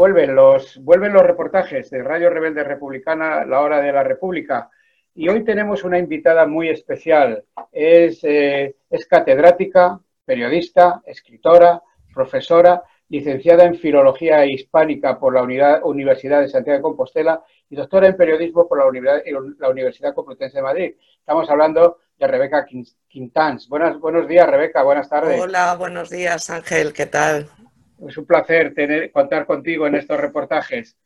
vuelven los, vuelven los reportajes de Radio Rebelde Republicana, La Hora de la República. Y hoy tenemos una invitada muy especial. Es, eh, es catedrática, periodista, escritora, profesora, licenciada en Filología Hispánica por la Universidad de Santiago de Compostela y doctora en Periodismo por la Universidad, Complutense de Madrid. Estamos hablando de Rebeca Quintans. buenos días, Rebeca. Buenas tardes. Hola, buenos días, Ángel. ¿Qué tal? Es un placer tener, contar contigo en estos reportajes.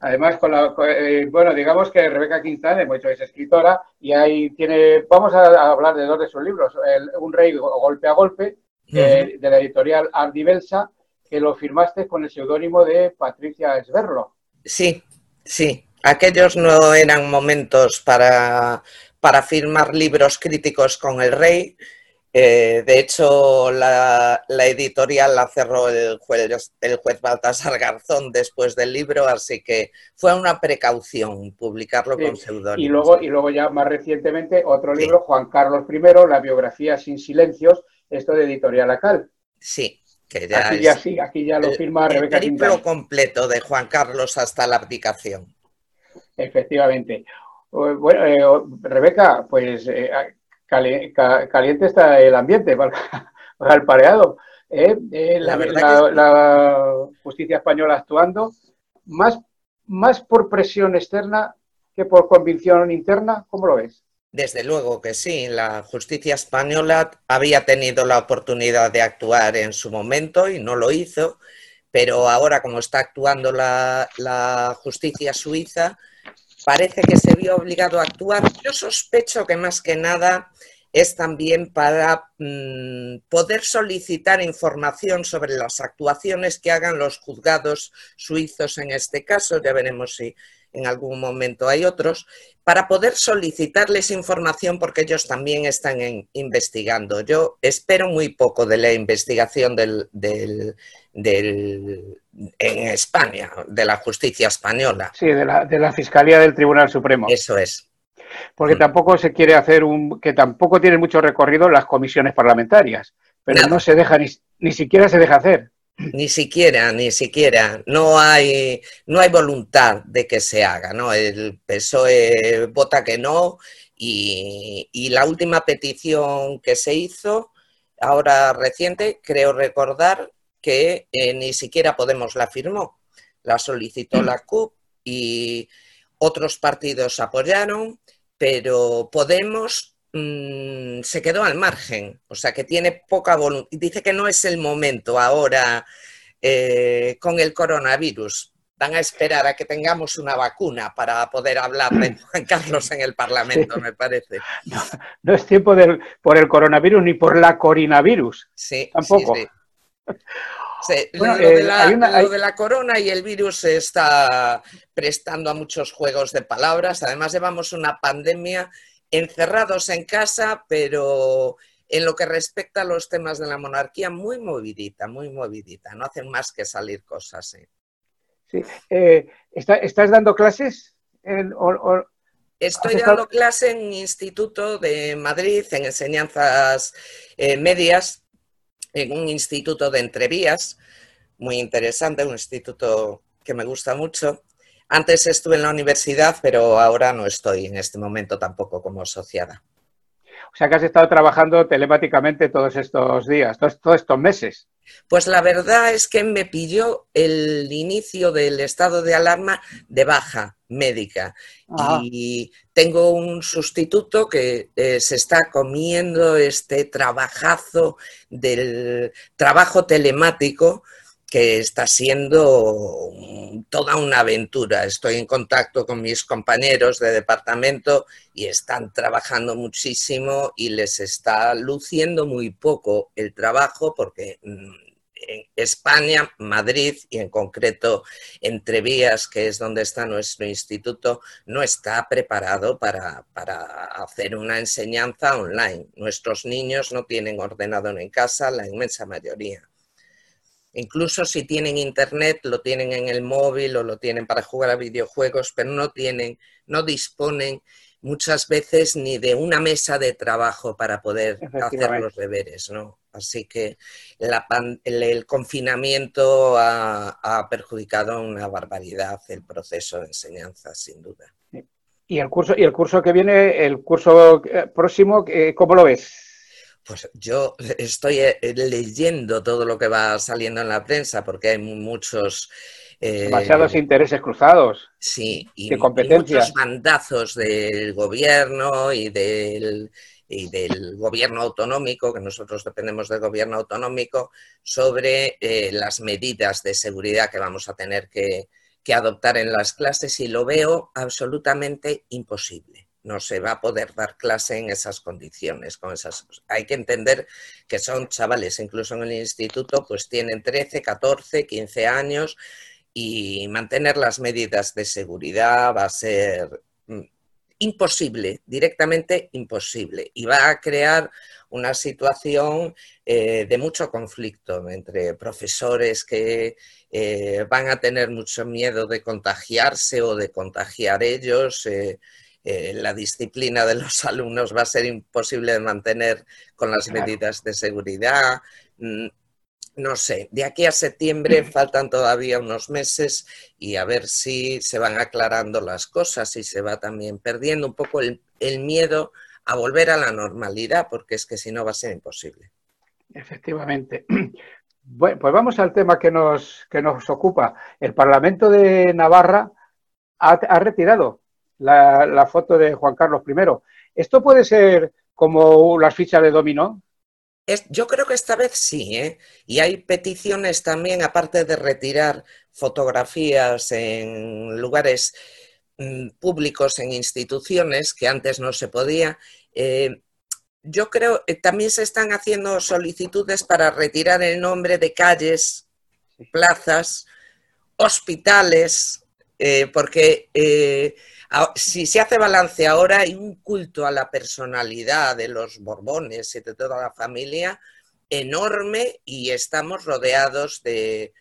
Además, con la, eh, bueno, digamos que Rebeca Quintana, hemos dicho, es escritora y ahí tiene, vamos a, hablar de dos de sus libros, Un rey golpe a golpe, de la editorial Ardivelsa, que lo firmaste con el seudónimo de Patricia Esberlo. Sí, sí. Aquellos no eran momentos para, para firmar libros críticos con el rey, eh, de hecho, la, editorial la cerró el juez, el juez Baltasar Garzón después del libro, así que fue una precaución publicarlo con seudónimo. Y luego, y luego ya más recientemente otro libro, Juan Carlos I, La biografía sin silencios, esto de Editorial Acal. Sí, que ya aquí, ya, sí, aquí ya lo firma Rebeca El libro completo de Juan Carlos hasta la abdicación. Efectivamente. Bueno, eh, Rebeca, pues eh, caliente está el ambiente para, el pareado. ¿eh? Eh, la, justicia española actuando más, más por presión externa que por convicción interna, ¿cómo lo ves? Desde luego que sí, la justicia española había tenido la oportunidad de actuar en su momento y no lo hizo, pero ahora como está actuando la, la justicia suiza, parece que se vio obligado a actuar. Yo sospecho que más que nada es también para mm, poder solicitar información sobre las actuaciones que hagan los juzgados suizos en este caso, ya veremos si en algún momento hay otros, para poder solicitarles información porque ellos también están investigando. Yo espero muy poco de la investigación del, en España, de la justicia española. Sí, de la, de la Fiscalía del Tribunal Supremo. Eso es. Porque mm. tampoco se quiere hacer un. que tampoco tiene mucho recorrido las comisiones parlamentarias, pero no se deja, ni, ni siquiera se deja hacer. Ni siquiera, ni siquiera. No hay, no hay voluntad de que se haga, ¿no? El PSOE vota que no y, y la última petición que se hizo, ahora reciente, creo recordar que eh, ni siquiera Podemos la firmó. La solicitó la CUP y otros partidos apoyaron, pero Podemos mm, se quedó al margen, o sea que tiene poca voluntad. Dice que no es el momento ahora eh, con el coronavirus. Van a esperar a que tengamos una vacuna para poder hablar de Juan Carlos en el Parlamento, me parece. No, es tiempo por el coronavirus ni por la coronavirus. Sí, tampoco. Sí, lo, de la, corona y el virus se está prestando a muchos juegos de palabras. Además, llevamos una pandemia encerrados en casa, pero en lo que respecta a los temas de la monarquía, muy movidita, muy movidita. No hacen más que salir cosas. Sí. Eh, ¿Estás dando clases? Estoy dando clase en Instituto de Madrid, en enseñanzas eh, medias en un instituto de entrevías, muy interesante, un instituto que me gusta mucho. Antes estuve en la universidad, pero ahora no estoy en este momento tampoco como asociada. O sea que has estado trabajando telemáticamente todos estos días, todos, estos meses. Pues la verdad es que me pilló el inicio del estado de alarma de baja médica ah. y tengo un sustituto que eh, se está comiendo este trabajazo del trabajo telemático que está siendo toda una aventura. Estoy en contacto con mis compañeros de departamento y están trabajando muchísimo y les está luciendo muy poco el trabajo porque mm, en España, Madrid y en concreto Entrevías, que es donde está nuestro instituto, no está preparado para, para, hacer una enseñanza online. Nuestros niños no tienen ordenador en casa, la inmensa mayoría. Incluso si tienen internet, lo tienen en el móvil o lo tienen para jugar a videojuegos, pero no tienen, no disponen muchas veces ni de una mesa de trabajo para poder hacer los deberes, ¿no? Así que el, confinamiento ha, perjudicado una barbaridad el proceso de enseñanza, sin duda. ¿Y el curso, y el curso que viene, el curso eh, próximo, eh, cómo lo ves? Pues yo estoy eh, leyendo todo lo que va saliendo en la prensa porque hay muchos... Demasiados intereses cruzados. Sí, y, muchos mandazos del gobierno y del, y del gobierno autonómico, que nosotros dependemos del gobierno autonómico, sobre eh, las medidas de seguridad que vamos a tener que, adoptar en las clases y lo veo absolutamente imposible. No se va a poder dar clase en esas condiciones. Con esas... Hay que entender que son chavales, incluso en el instituto, pues tienen 13, 14, 15 años y mantener las medidas de seguridad va a ser mm, imposible, directamente imposible, y va a crear una situación eh, de mucho conflicto entre profesores que eh, van a tener mucho miedo de contagiarse o de contagiar ellos. Eh, la disciplina de los alumnos va a ser imposible de mantener con las medidas de seguridad. Mm, no sé, de aquí a septiembre faltan todavía unos meses y a ver si se van aclarando las cosas y se va también perdiendo un poco el, miedo a volver a la normalidad, porque es que si no va a ser imposible. Efectivamente. Bueno, pues vamos al tema que nos, que nos ocupa. El Parlamento de Navarra ha, retirado la, la, foto de Juan Carlos I. ¿Esto puede ser como las fichas de dominó? yo creo que esta vez sí, ¿eh? y hay peticiones también, aparte de retirar fotografías en lugares mm, públicos, en instituciones, que antes no se podía. Eh, yo creo que también se están haciendo solicitudes para retirar el nombre de calles, plazas, hospitales, eh, porque si se hace balance ahora, hay un culto a la personalidad de los Borbones y de toda la familia enorme y estamos rodeados de,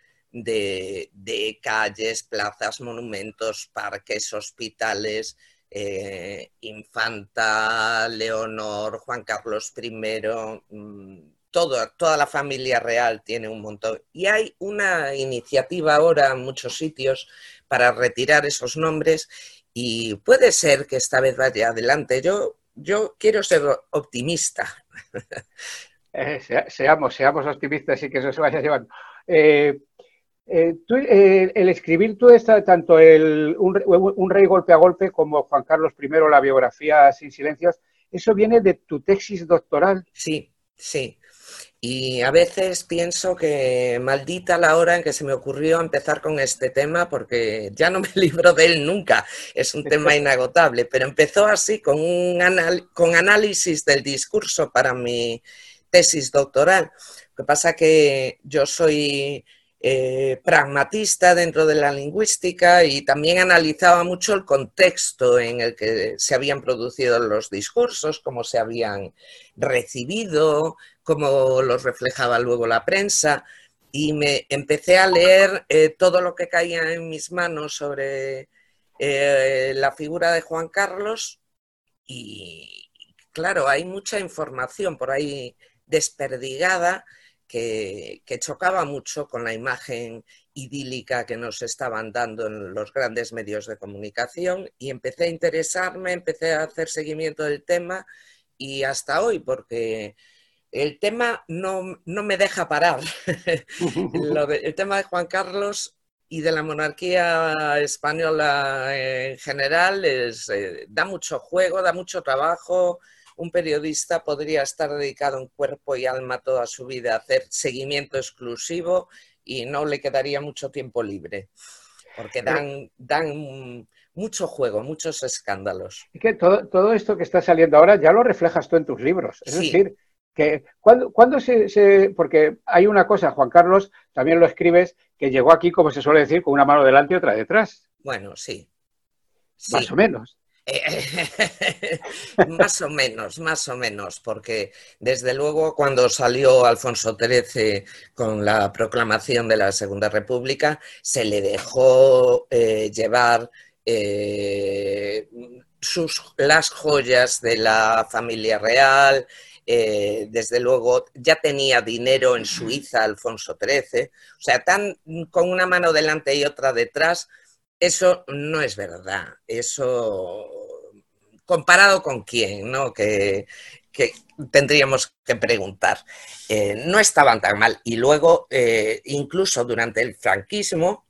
calles, plazas, monumentos, parques, hospitales, eh, Infanta, Leonor, Juan Carlos I, mm, toda la familia real tiene un montón. Y hay una iniciativa ahora en muchos sitios para retirar esos nombres y puede ser que esta vez vaya adelante. Yo, yo quiero ser optimista. Eh, seamos, seamos optimistas y que eso se vaya llevando. Eh, eh, el escribir tú esta, tanto el, un, rey golpe a golpe como Juan Carlos I, la biografía sin silencios, ¿eso viene de tu tesis doctoral? Sí, sí. Y a veces pienso que maldita la hora en que se me ocurrió empezar con este tema porque ya no me libro de él nunca, es un tema inagotable, pero empezó así con, un con análisis del discurso para mi tesis doctoral. Lo que pasa que yo soy eh, pragmatista dentro de la lingüística y también analizaba mucho el contexto en el que se habían producido los discursos, cómo se habían recibido, cómo los reflejaba luego la prensa. Y me empecé a leer eh, todo lo que caía en mis manos sobre eh, la figura de Juan Carlos y claro, hay mucha información por ahí desperdigada que, chocaba mucho con la imagen idílica que nos estaban dando en los grandes medios de comunicación y empecé a interesarme, empecé a hacer seguimiento del tema y hasta hoy, porque el tema no, me deja parar. el tema de Juan Carlos y de la monarquía española en general es, eh, da mucho juego, da mucho trabajo, un periodista podría estar dedicado en cuerpo y alma toda su vida a hacer seguimiento exclusivo y no le quedaría mucho tiempo libre, porque dan, dan mucho juego, muchos escándalos. Y que todo, esto que está saliendo ahora ya lo reflejas tú en tus libros. Es decir, que cuando, se, Porque hay una cosa, Juan Carlos, también lo escribes, que llegó aquí, como se suele decir, con una mano delante y otra detrás. Bueno, sí. Más o menos. más o menos, más o menos, porque desde luego cuando salió Alfonso XIII con la proclamación de la Segunda República, se le dejó eh, llevar eh, sus, las joyas de la familia real, eh, desde luego ya tenía dinero en Suiza Alfonso XIII, o sea, tan con una mano delante y otra detrás, eso no es verdad. Eso comparado con quién, ¿no? Que, tendríamos que preguntar. Eh, no estaban tan mal. Y luego, eh, incluso durante el franquismo,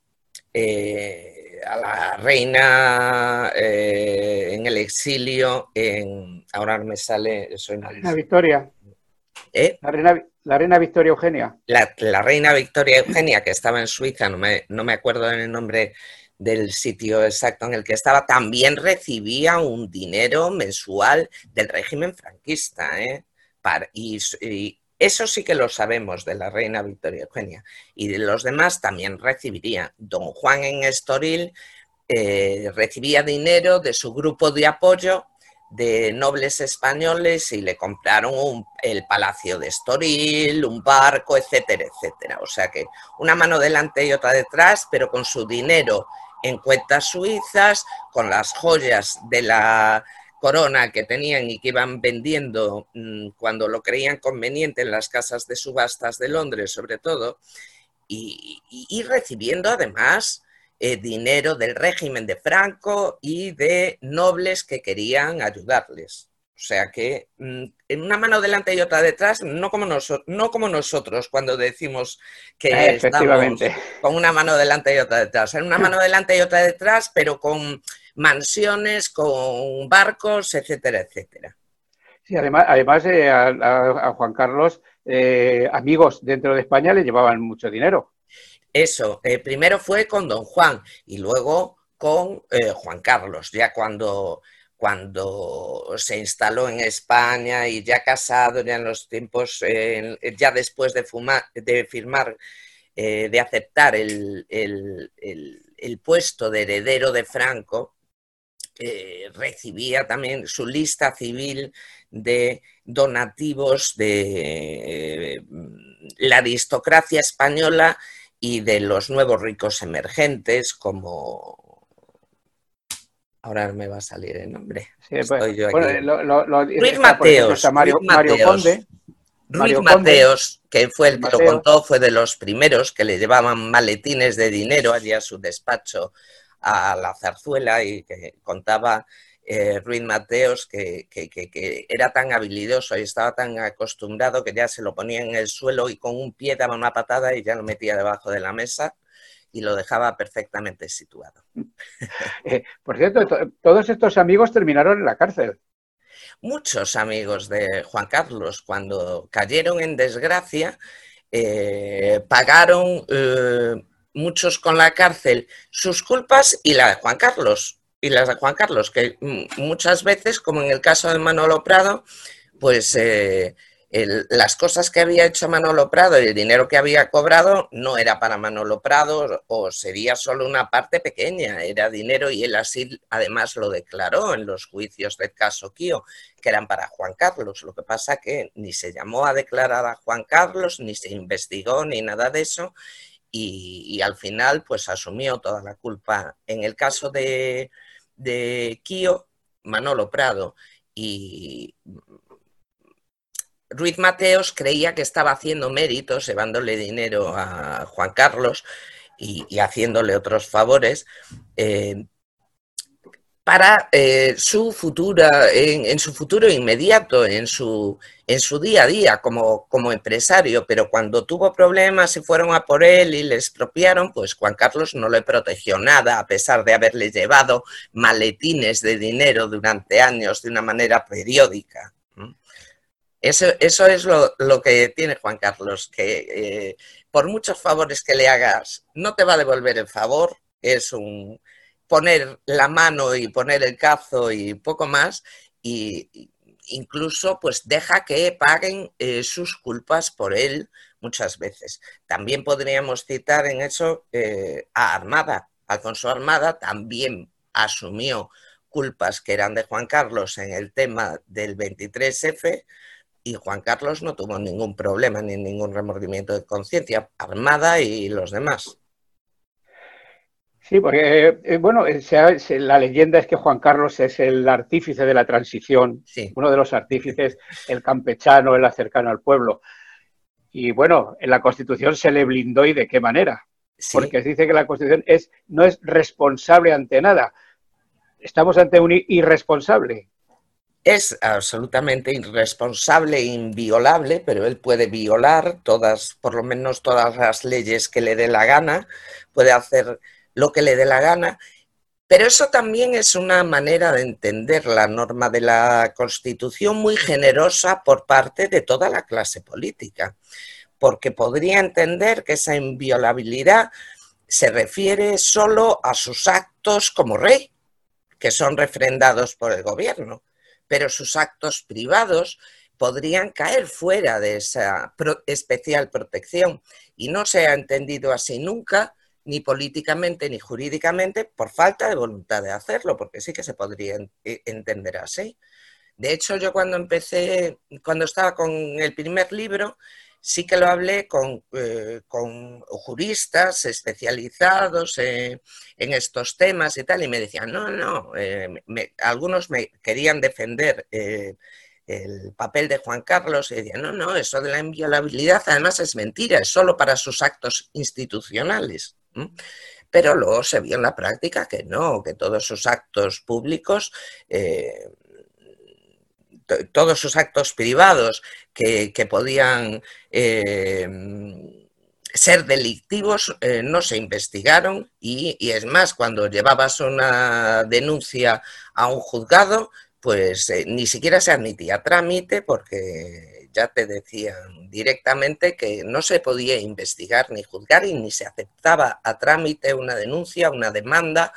eh, a la reina en el exilio, en, ahora me sale... la reina Victoria. La, reina, Victoria Eugenia. La, reina Victoria Eugenia, que estaba en Suiza, no me, no me acuerdo del nombre del sitio exacto en el que estaba, también recibía un dinero mensual del régimen franquista. ¿eh? y, eso sí que lo sabemos de la reina Victoria Eugenia. Y de los demás también recibiría. Don Juan en Estoril eh, recibía dinero de su grupo de apoyo de nobles españoles y le compraron el palacio de Estoril, un barco, etcétera, etcétera. O sea que una mano delante y otra detrás, pero con su dinero en cuentas suizas, con las joyas de la corona que tenían y que iban vendiendo mm, cuando lo creían conveniente en las casas de subastas de Londres, sobre todo, y, recibiendo además eh, dinero del régimen de Franco y de nobles que querían ayudarles. O sea que mm, en una mano delante y otra detrás, no como, no como nosotros cuando decimos que estamos con una mano delante y otra detrás. En una mano delante y otra detrás, pero con mansiones, con barcos, etcétera, etcétera. Sí, además, además eh, a, Juan Carlos, eh, amigos dentro de España le llevaban mucho dinero. Eso, eh, primero fue con don Juan y luego con Juan Carlos, ya cuando cuando se instaló en España y ya casado, ya en los tiempos, ya después de, de firmar, de aceptar el, puesto de heredero de Franco, eh, recibía también su lista civil de donativos de la aristocracia española y de los nuevos ricos emergentes como Ahora me va a salir el nombre. Pues, Ruiz Mateos. Mario, Conde. Ruiz Mateos, que fue el que lo contó, fue de los primeros que le llevaban maletines de dinero allí a su despacho a la zarzuela y que contaba eh, Ruiz Mateos que, que, era tan habilidoso y estaba tan acostumbrado que ya se lo ponía en el suelo y con un pie daba una patada y ya lo metía debajo de la mesa y lo dejaba perfectamente situado. Eh, por cierto, todos estos amigos terminaron en la cárcel. Muchos amigos de Juan Carlos, cuando cayeron en desgracia, eh, pagaron muchos con la cárcel sus culpas y la de Juan Carlos. Y las de Juan Carlos, que muchas veces, como en el caso de Manolo Prado, pues las cosas que había hecho Manolo Prado y el dinero que había cobrado no era para Manolo Prado o sería solo una parte pequeña, era dinero y él así además lo declaró en los juicios del caso Kio, que eran para Juan Carlos. Lo que pasa que ni se llamó a declarar a Juan Carlos, ni se investigó, ni nada de eso. Y, al final pues asumió toda la culpa. En el caso de, de Kio, Manolo Prado y Ruiz Mateos creía que estaba haciendo méritos, llevándole dinero a Juan Carlos y, haciéndole otros favores. Eh, para eh, su futura, en, su futuro inmediato, en su, en su día a día como, como, empresario, pero cuando tuvo problemas y fueron a por él y le expropiaron, pues Juan Carlos no le protegió nada, a pesar de haberle llevado maletines de dinero durante años de una manera periódica. Eso, es lo, que tiene Juan Carlos, que eh, por muchos favores que le hagas, no te va a devolver el favor, es un poner la mano y poner el cazo y poco más, y incluso pues deja que paguen eh, sus culpas por él muchas veces. También podríamos citar en eso eh, a Armada. Alfonso Armada también asumió culpas que eran de Juan Carlos en el tema del 23F, y Juan Carlos no tuvo ningún problema ni ningún remordimiento de conciencia, Armada y los demás. Sí, porque, eh, bueno, la leyenda es que Juan Carlos es el artífice de la transición, uno de los artífices, el campechano, el cercano al pueblo. Y bueno, en la Constitución se le blindó y de qué manera. Porque se dice que la Constitución es, no es responsable ante nada. Estamos ante un irresponsable. Es absolutamente irresponsable e inviolable, pero él puede violar todas, por lo menos todas las leyes que le dé la gana, puede hacer lo que le dé la gana. Pero eso también es una manera de entender la norma de la Constitución muy generosa por parte de toda la clase política, porque podría entender que esa inviolabilidad se refiere solo a sus actos como rey, que son refrendados por el gobierno, pero sus actos privados podrían caer fuera de esa especial protección y no se ha entendido así nunca ni políticamente ni jurídicamente por falta de voluntad de hacerlo, porque sí que se podría e, entender así. De hecho, yo cuando empecé, cuando estaba con el primer libro, sí que lo hablé con, eh, juristas especializados en estos temas y tal, y me decían, no, no, eh, algunos me querían defender eh, el papel de Juan Carlos y decían, no, no, eso de la inviolabilidad además es mentira, es solo para sus actos institucionales. Pero luego se vio en la práctica que no, que todos sus actos públicos, eh, todos sus actos privados que, podían eh, ser delictivos eh, no se investigaron y, y, es más, cuando llevabas una denuncia a un juzgado, pues ni siquiera se admitía trámite porque ya te decían directamente que no se podía investigar ni juzgar y ni se aceptaba a trámite una denuncia, una demanda,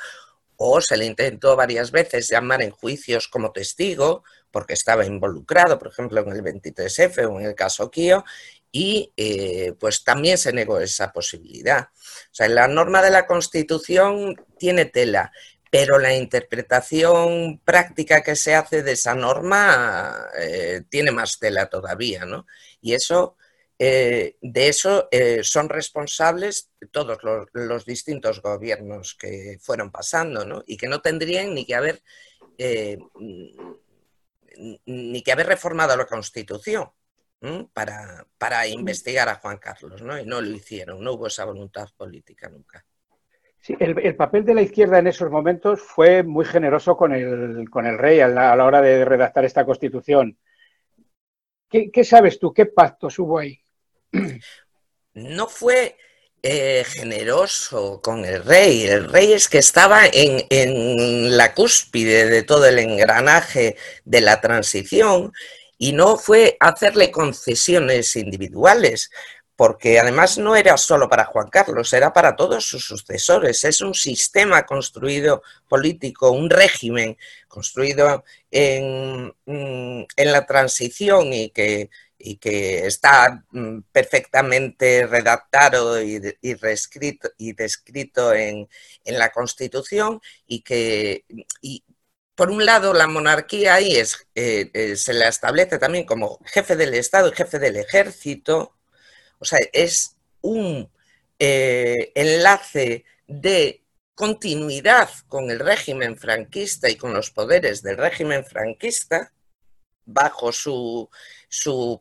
o se le intentó varias veces llamar en juicios como testigo, porque estaba involucrado, por ejemplo, en el 23F o en el caso Kio, y eh, pues también se negó esa posibilidad. O sea, la norma de la Constitución tiene tela pero la interpretación práctica que se hace de esa norma eh, tiene más tela todavía, ¿no? Y eso, eh, de eso eh, son responsables todos los, distintos gobiernos que fueron pasando, ¿no? Y que no tendrían ni que haber ni que haber reformado la Constitución para, para investigar a Juan Carlos, ¿no? Y no lo hicieron, no hubo esa voluntad política nunca. Sí, el, papel de la izquierda en esos momentos fue muy generoso con el, con el rey a la, hora de redactar esta constitución. ¿Qué, sabes tú? ¿Qué pactos hubo ahí? No fue eh, generoso con el rey. El rey es que estaba en, en la cúspide de todo el engranaje de la transición y no fue hacerle concesiones individuales porque además no era solo para Juan Carlos, era para todos sus sucesores. Es un sistema construido político, un régimen construido en, mm, la transición y que, que está mm, perfectamente redactado y, reescrito, y descrito en, la Constitución y que... por un lado, la monarquía ahí es, eh, eh, se la establece también como jefe del Estado y jefe del ejército, o sea, es un eh, enlace de continuidad con el régimen franquista y con los poderes del régimen franquista bajo su,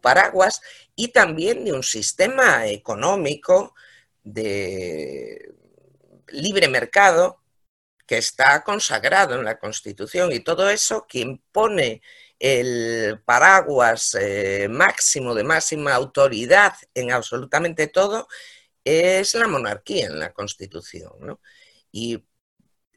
paraguas y también de un sistema económico de libre mercado que está consagrado en la Constitución y todo eso que impone el paraguas eh, máximo de máxima autoridad en absolutamente todo es la monarquía en la Constitución. Y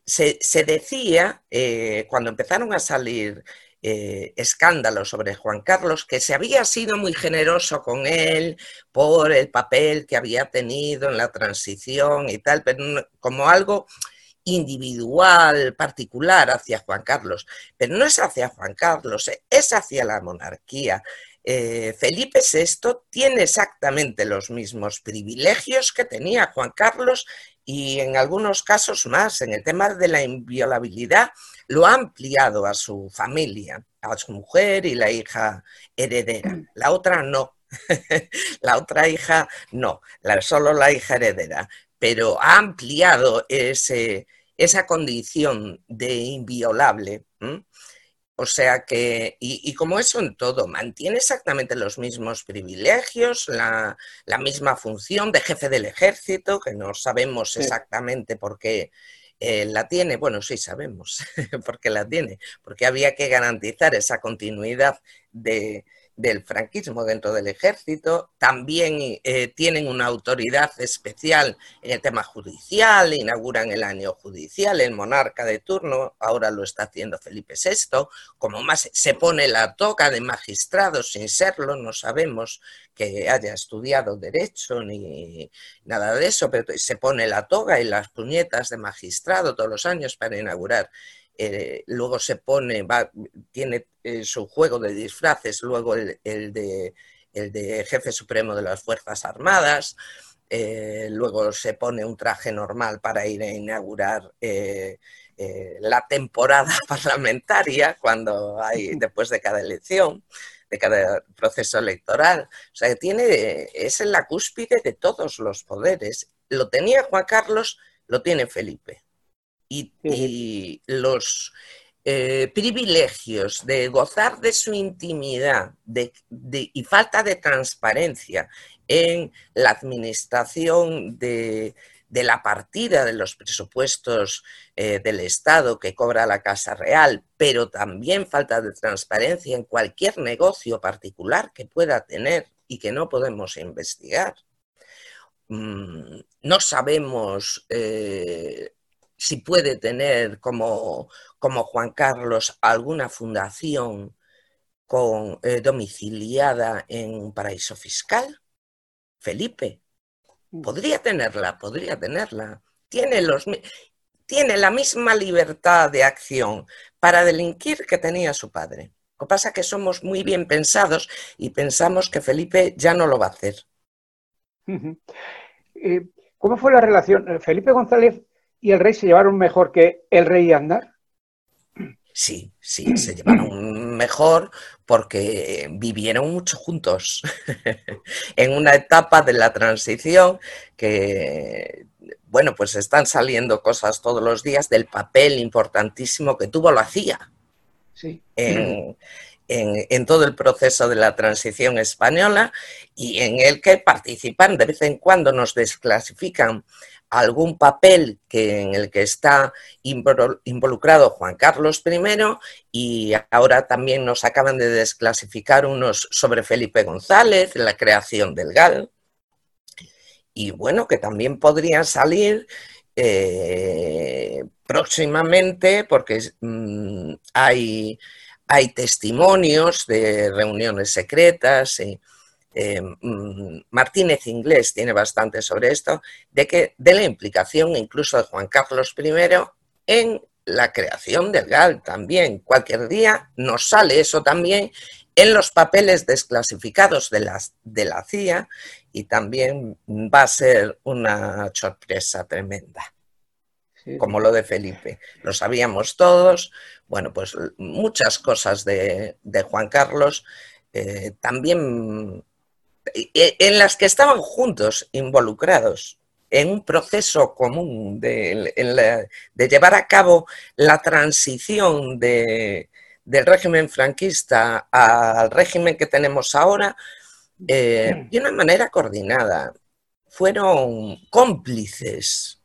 se, decía, eh, cuando empezaron a salir eh, escándalos sobre Juan Carlos, que se había sido muy generoso con él por el papel que había tenido en la transición y tal, pero como algo individual, particular hacia Juan Carlos, pero no es hacia Juan Carlos, eh, es hacia la monarquía. Eh, Felipe VI tiene exactamente los mismos privilegios que tenía Juan Carlos y en algunos casos más. En el tema de la inviolabilidad lo ha ampliado a su familia, a su mujer y la hija heredera. La otra no. la otra hija no, solo la hija heredera pero ha ampliado esa condición de inviolable. O sea que, y, como eso en todo, mantiene exactamente los mismos privilegios, la, misma función de jefe del ejército, que no sabemos exactamente por qué eh, la tiene. Bueno, sí sabemos por qué la tiene, porque había que garantizar esa continuidad de, del franquismo dentro del ejército, también eh, tienen una autoridad especial en el tema judicial, inauguran el año judicial, el monarca de turno, ahora lo está haciendo Felipe VI, como más se pone la toca de magistrado sin serlo, no sabemos que haya estudiado derecho ni nada de eso, pero se pone la toga y las puñetas de magistrado todos los años para inaugurar eh, luego se pone, va, tiene eh, su juego de disfraces, luego el, de, el, de, jefe supremo de las Fuerzas Armadas, eh, luego se pone un traje normal para ir a inaugurar la temporada parlamentaria cuando hay después de cada elección de cada proceso electoral. O sea, que tiene, es en la cúspide de todos los poderes. Lo tenía Juan Carlos, lo tiene Felipe y, los eh, privilegios de gozar de su intimidad y falta de transparencia en la administración de, la partida de los presupuestos eh, del Estado que cobra la Casa Real, pero también falta de transparencia en cualquier negocio particular que pueda tener y que no podemos investigar. Mm, no sabemos eh, si puede tener como, como Juan Carlos alguna fundación con, eh, domiciliada en un paraíso fiscal. Felipe, mm. podría tenerla, podría tenerla. Tiene, los, tiene la misma libertad de acción para delinquir que tenía su padre. Lo que pasa es que somos muy bien pensados y pensamos que Felipe ya no lo va a hacer. Eh, ¿Cómo fue la relación? Felipe González y el rey se llevaron mejor que el rey y Andar? Sí, sí, se llevaron mejor porque vivieron mucho juntos en una etapa de la transición que, bueno, pues están saliendo cosas todos los días del papel importantísimo que tuvo la CIA sí. en, en, todo el proceso de la transición española y en el que participan de vez en cuando, nos desclasifican algún papel que, en el que está involucrado Juan Carlos I y ahora también nos acaban de desclasificar unos sobre Felipe González, la creación del GAL. Y bueno, que también podrían salir eh, próximamente porque mm, hay, hay testimonios de reuniones secretas. Y, eh, mm, Martínez Inglés tiene bastante sobre esto, de, que, de la implicación incluso de Juan Carlos I en la creación del GAL también. Cualquier día nos sale eso también en los papeles desclasificados de, las, de la CIA y también va a ser una sorpresa tremenda, como lo de Felipe. Lo sabíamos todos. Bueno, pues muchas cosas de, Juan Carlos eh, también en las que estaban juntos, involucrados en un proceso común de, llevar a cabo la transición del régimen franquista al régimen que tenemos ahora eh, de una manera coordinada. Fueron cómplices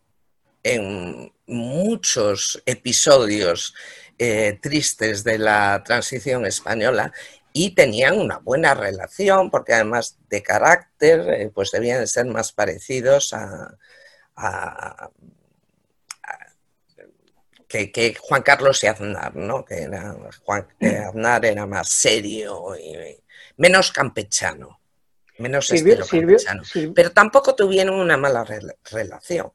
en muchos episodios eh, tristes de la transición española y tenían una buena relación porque además de carácter eh, pues debían ser más parecidos a, que, Juan Carlos y Aznar, ¿no? que era, Juan, Aznar era más serio y menos campechano, menos campechano, pero tampoco tuvieron una mala relación.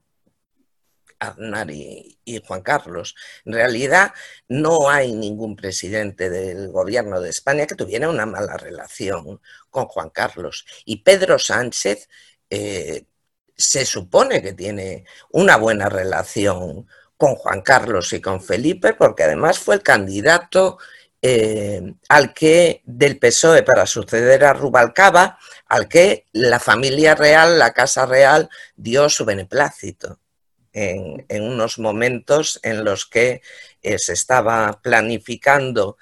Aznar y, Juan Carlos. En realidad no hay ningún presidente del gobierno de España que tuviera una mala relación con Juan Carlos. Y Pedro Sánchez eh, se supone que tiene una buena relación con Juan Carlos y con Felipe, porque además fue el candidato eh, al que del PSOE para suceder a Rubalcaba, al que la familia real, la Casa Real, dio su beneplácito en, unos momentos en los que eh, se estaba planificando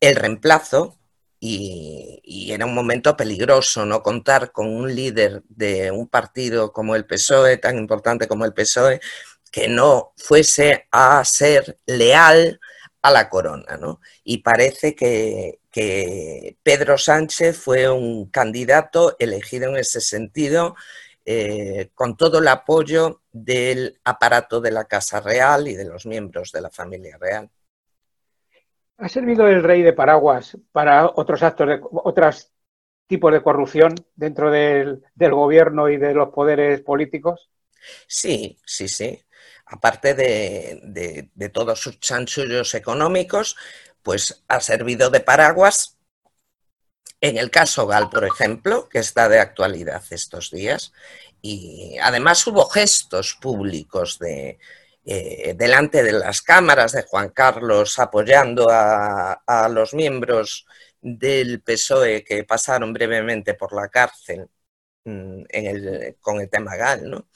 el reemplazo y, era un momento peligroso no contar con un líder de un partido como el PSOE, tan importante como el PSOE, que no fuese a ser leal a la corona. ¿no? Y parece que, Pedro Sánchez fue un candidato elegido en ese sentido, eh, con todo el apoyo del aparato de la Casa Real y de los miembros de la familia real. ¿Ha servido el rey de paraguas para otros actos de otros tipos de corrupción dentro del, gobierno y de los poderes políticos? Sí, sí, sí. Aparte de, todos sus chanchullos económicos, pues ha servido de paraguas en el caso Gal, por ejemplo, que está de actualidad estos días, y además hubo gestos públicos eh, delante de las cámaras de Juan Carlos apoyando a, los miembros del PSOE que pasaron brevemente por la cárcel mm, con el tema GAL. ¿no?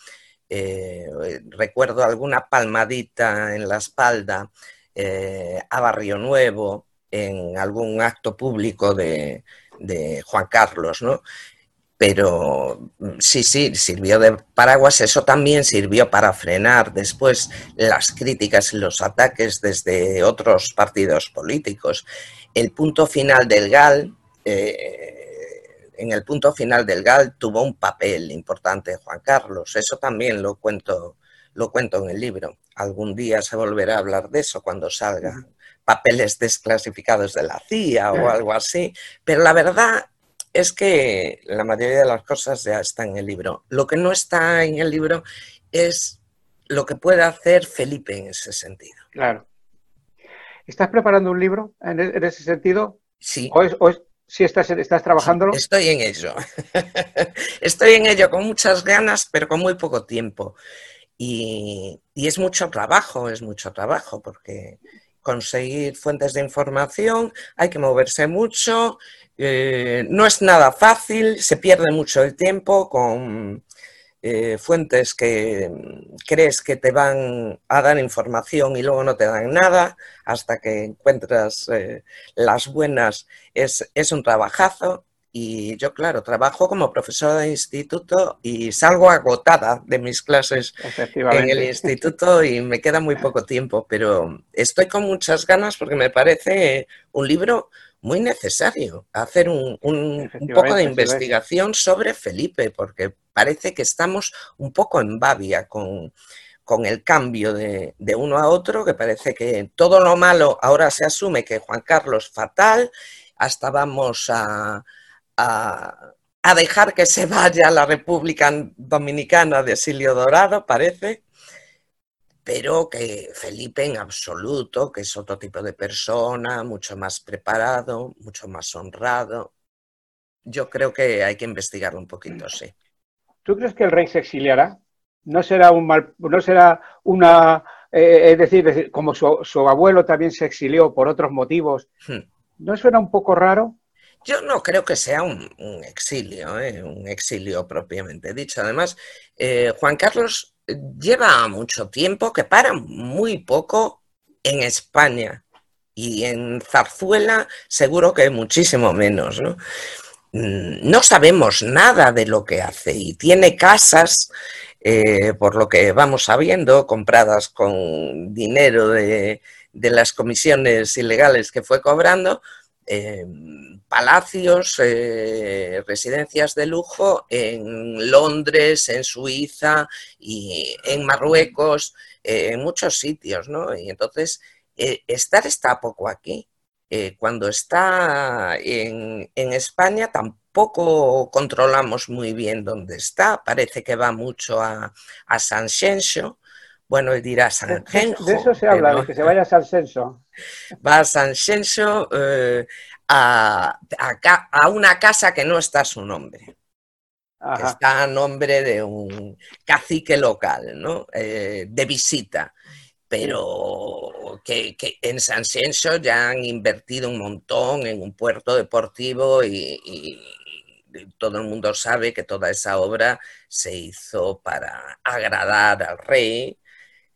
Eh, recuerdo alguna palmadita en la espalda eh, a Barrio Nuevo en algún acto público de, de Juan Carlos, ¿no? pero mm, sí, sí, sirvió de paraguas. Eso también sirvió para frenar después las críticas y los ataques desde otros partidos políticos. El punto final del GAL, eh, en el punto final del GAL tuvo un papel importante Juan Carlos. Eso también lo cuento, lo cuento en el libro. Algún día se volverá a hablar de eso cuando salga papeles desclasificados de la CIA o algo así. Pero la verdad es que la mayoría de las cosas ya están en el libro. Lo que no está en el libro es lo que puede hacer Felipe en ese sentido. Claro. ¿Estás preparando un libro en, e-, ese sentido? Sí. ¿O, si estás, estás trabajándolo? estoy en ello. estoy en ello con muchas ganas, pero con muy poco tiempo. Y, y, es mucho trabajo, es mucho trabajo, porque conseguir fuentes de información hay que moverse mucho, eh, no es nada fácil, se pierde mucho el tiempo con eh, fuentes que crees que te van a dar información y luego no te dan nada, hasta que encuentras eh, las buenas, es, es un trabajazo. Y yo, claro, trabajo como profesora de instituto y salgo agotada de mis clases en el instituto y me queda muy poco tiempo, pero estoy con muchas ganas porque me parece un libro muy necesario hacer un, poco de investigación sobre Felipe, porque parece que estamos un poco en babia con, el cambio de, uno a otro, que parece que todo lo malo ahora se asume que Juan Carlos fatal, hasta vamos a, a, a dejar que se vaya la República Dominicana de Silio Dorado, parece pero que Felipe en absoluto, que es otro tipo de persona, mucho más preparado, mucho más honrado. Yo creo que hay que investigarlo un poquito, sí. ¿Tú crees que el rey se exiliará? ¿No será, un mal, no será una... Eh, es decir, como su, abuelo también se exilió por otros motivos, hmm. ¿no suena un poco raro? Yo no creo que sea un, exilio, ¿eh? un exilio propiamente dicho. Además, eh, Juan Carlos lleva mucho tiempo, que para muy poco en España y en Zarzuela seguro que muchísimo menos, ¿no? Mm, sabemos nada de lo que hace y tiene casas, eh, por lo que vamos sabiendo, compradas con dinero de las comisiones ilegales que fue cobrando, eh, palacios, eh, residencias de lujo en Londres, en Suiza y en Marruecos, eh, en muchos sitios, ¿no? Y entonces, estar está poco aquí. cuando está en, España tampoco controlamos muy bien dónde está, parece que va mucho a, a San Xenxo, bueno, él dirá San Genjo. De eso se habla, de que se vaya a San Censo. Va a San Censo eh, a, una casa que no está a su nombre. está a nombre de un cacique local, ¿no? Eh, de visita. pero que, en San Ciencio ya han invertido un montón en un puerto deportivo y, todo el mundo sabe que toda esa obra se hizo para agradar al rey,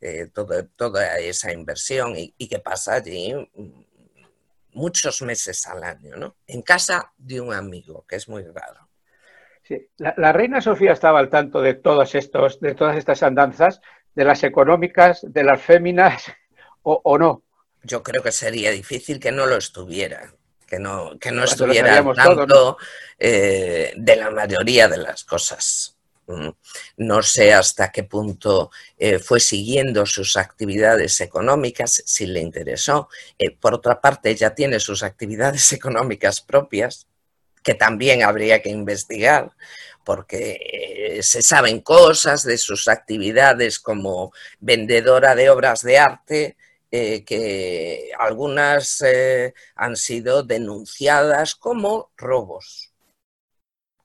eh, toda esa inversión y, y, que pasa allí muchos meses al año, ¿no? En casa de un amigo, que es muy raro. Sí. La, reina Sofía estaba al tanto de todos estos, de todas estas andanzas, de las económicas, de las féminas, o, no. Yo creo que sería difícil que no lo estuviera, que no, que no estuviera al tanto eh, de la mayoría de las cosas. Mm. No sé hasta qué punto eh, fue siguiendo sus actividades económicas, si le interesó. Eh, por otra parte, ella tiene sus actividades económicas propias, que también habría que investigar, porque eh, se saben cosas de sus actividades como vendedora de obras de arte, que algunas han sido denunciadas como robos,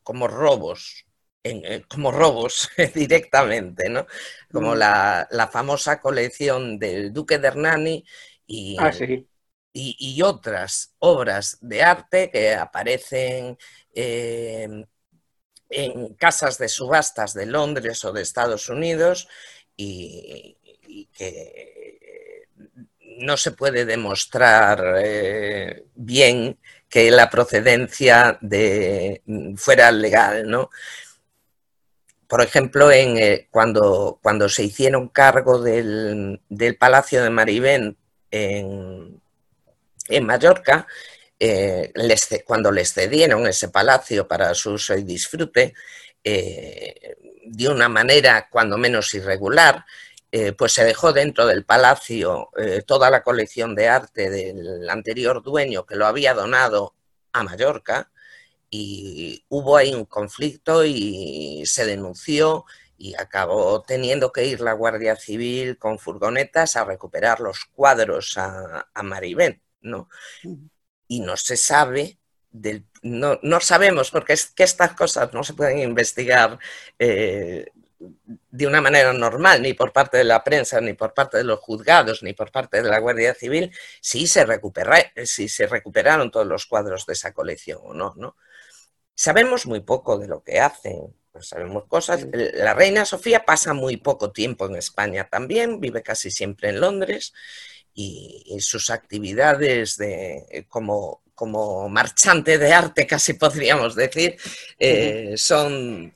como robos eh, como robos directamente, ¿no? Como mm. la, famosa colección del Duque de Hernani y, ah, y, otras obras de arte que aparecen eh, en casas de subastas de Londres o de Estados Unidos y, que no se puede demostrar eh, bien que la procedencia de, fuera legal, ¿no? Por ejemplo, en, eh, cuando, cuando se hicieron cargo del, Palacio de Maribén en, Mallorca, eh, cuando les cedieron ese palacio para su uso y disfrute, eh, de una manera cuando menos irregular, pues se dejó dentro del palacio toda la colección de arte del anterior dueño que lo había donado a Mallorca y hubo ahí un conflicto y se denunció y acabó teniendo que ir la Guardia Civil con furgonetas a recuperar los cuadros a, a Maribén, ¿no? Y no se sabe, del, no, no, sabemos, porque es que estas cosas no se pueden investigar eh, de una manera normal, ni por parte de la prensa, ni por parte de los juzgados, ni por parte de la Guardia Civil, si se, si se recuperaron todos los cuadros de esa colección o no, ¿no? Sabemos muy poco de lo que hacen, pues sabemos cosas. La reina Sofía pasa muy poco tiempo en España también, vive casi siempre en Londres y, sus actividades de, como, como, marchante de arte, casi podríamos decir, eh, son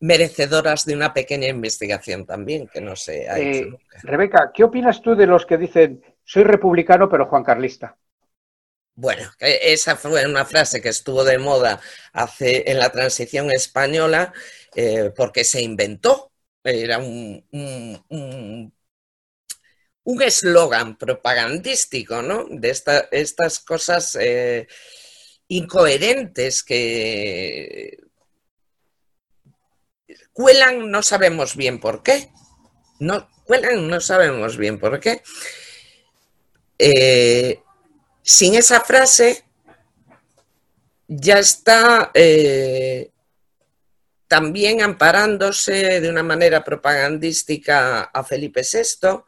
merecedoras de una pequeña investigación también, que no se ha hecho eh, Rebeca, ¿qué opinas tú de los que dicen soy republicano pero Juan Carlista? Bueno, esa fue una frase que estuvo de moda hace, en la transición española eh, porque se inventó. Era un, un eslogan propagandístico, ¿no? De estas cosas eh, incoherentes que cuelan, no sabemos bien por qué. No, cuelan, no sabemos bien por qué. Eh, sin esa frase ya está eh, también amparándose de una manera propagandística a Felipe VI,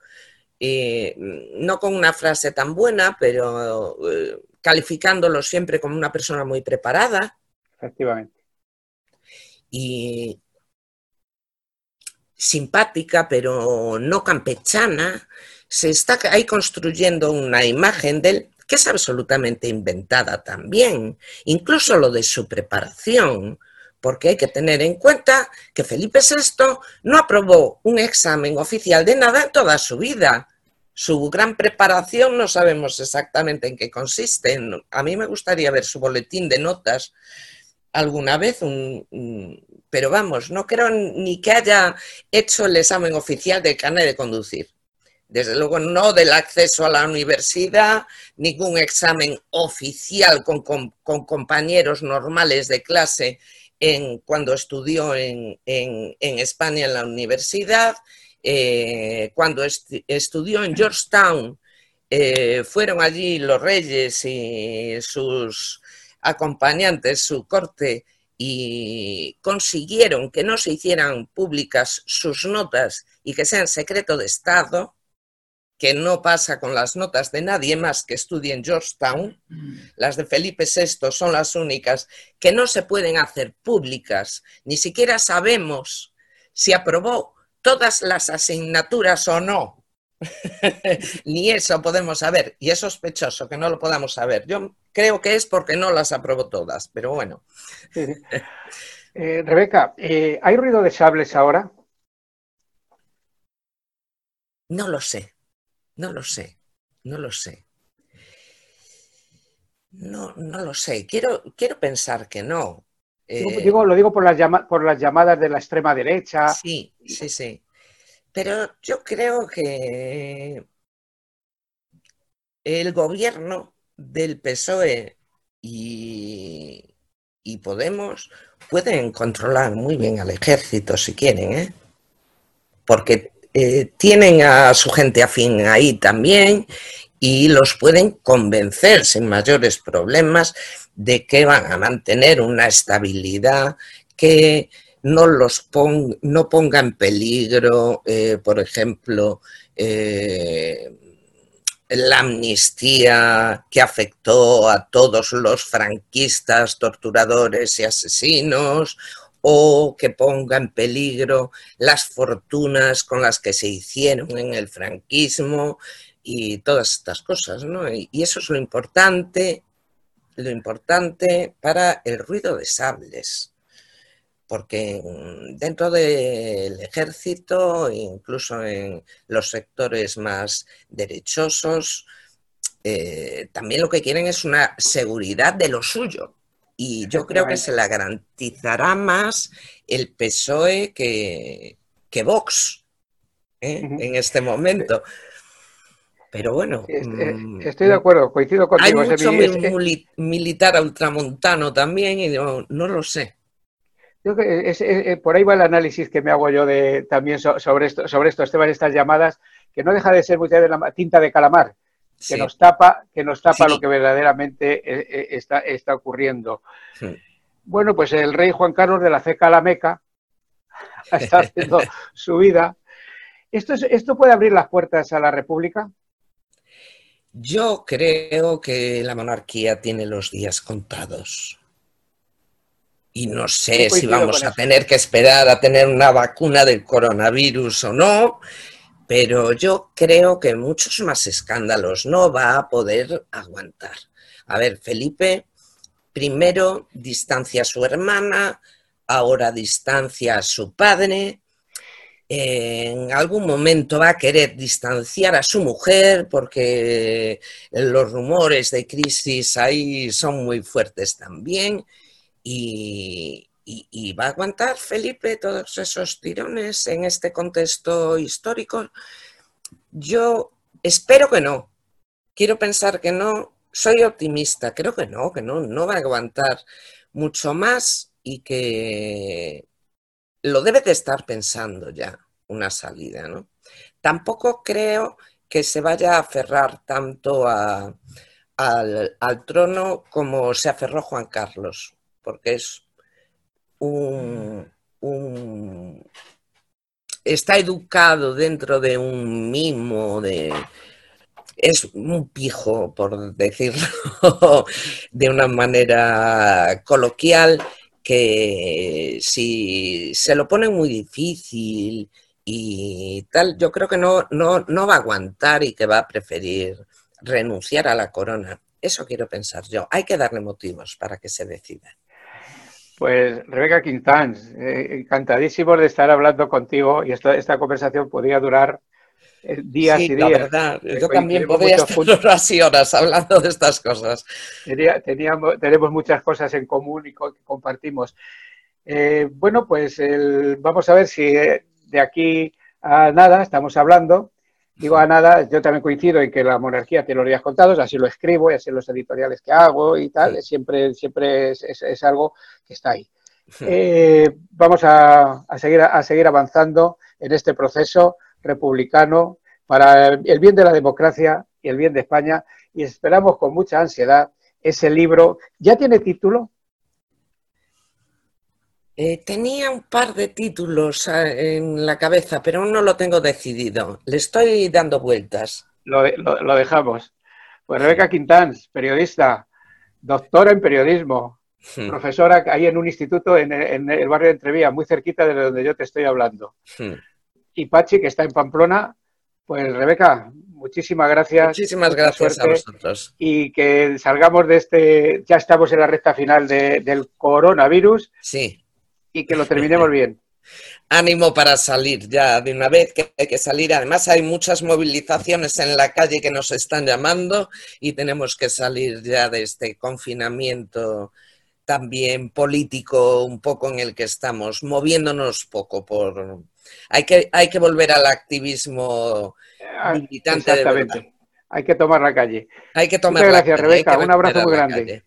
y no con una frase tan buena, pero eh, calificándolo siempre como una persona muy preparada. Efectivamente. Y simpática, pero no campechana. Se está ahí construyendo una imagen de él que es absolutamente inventada también, incluso lo de su preparación, porque hay que tener en cuenta que Felipe VI no aprobó un examen oficial de nada en toda su vida. Su gran preparación no sabemos exactamente en qué consiste. A mí me gustaría ver su boletín de notas alguna vez, pero vamos, no creo ni que haya hecho el examen oficial de carnet de conducir. Desde luego no del acceso a la universidad, ningún examen oficial con, compañeros normales de clase cuando estudió en, España en la universidad, eh, cuando estudió en Georgetown, eh, fueron allí los reyes y sus acompañantes, su corte, y consiguieron que no se hicieran públicas sus notas y que sean secreto de Estado, que no pasa con las notas de nadie más que estudie en Georgetown, las de Felipe VI son las únicas que no se pueden hacer públicas, ni siquiera sabemos si aprobó todas las asignaturas o no. Ni eso podemos saber, y es sospechoso que no lo podamos saber. Yo creo que es porque no las aprobó todas, pero bueno. Eh, Rebeca, eh, ¿hay ruido de sables ahora? No lo sé. No lo sé, no lo sé. No, no lo sé. Quiero, quiero pensar que no. Eh, lo digo por las, por las llamadas de la extrema derecha. Sí, sí, sí. Pero yo creo que el gobierno del PSOE y, y Podemos pueden controlar muy bien al ejército si quieren, ¿eh? Porque eh, tienen a su gente afín ahí también y los pueden convencer sin mayores problemas de que van a mantener una estabilidad que no los no ponga en peligro, eh, por ejemplo, eh, la amnistía que afectó a todos los franquistas, torturadores y asesinos, o que ponga en peligro las fortunas con las que se hicieron en el franquismo y todas estas cosas, ¿no? Y eso es lo importante, lo importante para el ruido de sables, porque dentro del ejército, incluso en los sectores más derechosos, eh, también lo que quieren es una seguridad de lo suyo, y yo creo que se la garantizará más el PSOE que, que Vox ¿eh? en este momento. Pero bueno. Mm, estoy de acuerdo, coincido contigo. Hay mucho militar ultramontano también y no, lo sé. por ahí va el análisis que me hago yo de, también sobre, esto, sobre estos temas, estas llamadas, que no deja de ser muchas de la tinta de calamar que nos tapa, que nos tapa lo que verdaderamente eh, eh, está, está ocurriendo. Bueno, pues el rey Juan Carlos de la Ceca a la Meca está haciendo su vida. ¿Esto, ¿Esto puede abrir las puertas a la República? Yo creo que la monarquía tiene los días contados. Y no sé si vamos a tener que esperar a tener una vacuna del coronavirus o no, pero yo creo que muchos más escándalos no va a poder aguantar. A ver, Felipe primero distancia a su hermana, ahora distancia a su padre, en algún momento va a querer distanciar a su mujer porque los rumores de crisis ahí son muy fuertes también y, ¿Y, va a aguantar Felipe todos esos tirones en este contexto histórico? Yo espero que no. Quiero pensar que no. Soy optimista. Creo que no, que no, no va a aguantar mucho más y que lo debe de estar pensando ya una salida, ¿no? Tampoco creo que se vaya a aferrar tanto al, al trono como se aferró Juan Carlos, porque es un, está educado dentro de un mimo de es un pijo, por decirlo de una manera coloquial, que si se lo pone muy difícil y tal, yo creo que no, no, no va a aguantar y que va a preferir renunciar a la corona. Eso quiero pensar yo. Hay que darle motivos para que se decida. Pues Rebeca Quintán, eh, encantadísimo de estar hablando contigo y esta, esta conversación podría durar eh, días y días. La verdad, yo también podría estar horas y horas hablando de estas cosas. teníamos, tenemos muchas cosas en común y que compartimos. Eh, bueno, pues vamos a ver si de aquí a nada estamos hablando Digo a nada, yo también coincido en que la monarquía tiene los días contados, así lo escribo y así los editoriales que hago y tal, siempre, siempre es, algo que está ahí. Eh, vamos a, seguir, a seguir avanzando en este proceso republicano para el bien de la democracia y el bien de España y esperamos con mucha ansiedad ese libro. ¿Ya tiene título? Eh, tenía un par de títulos eh, en la cabeza, pero aún no lo tengo decidido. Le estoy dando vueltas. lo, dejamos. Pues Rebeca Quintans, periodista, doctora en periodismo, hmm. profesora ahí en un instituto en, el barrio de Entrevía, muy cerquita de donde yo te estoy hablando. Hmm. Y Pachi, que está en Pamplona, pues Rebeca, muchísimas gracias. Muchísimas gracias a vosotros. Y que salgamos de este, ya estamos en la recta final del coronavirus. Sí. Y que lo terminemos bien. Ánimo para salir ya de una vez, que hay que salir. Además hay muchas movilizaciones en la calle que nos están llamando y tenemos que salir ya de este confinamiento también político un poco en el que estamos, moviéndonos poco por... Hay que, hay que volver al activismo ah, militante. Exactamente. hay que tomar la calle. Hay que tomar Muchas gracias, Rebeca. Un abrazo muy grande.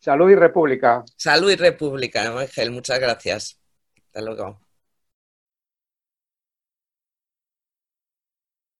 Salud y República. Salud y República, Ángel. Muchas gracias. Hasta luego.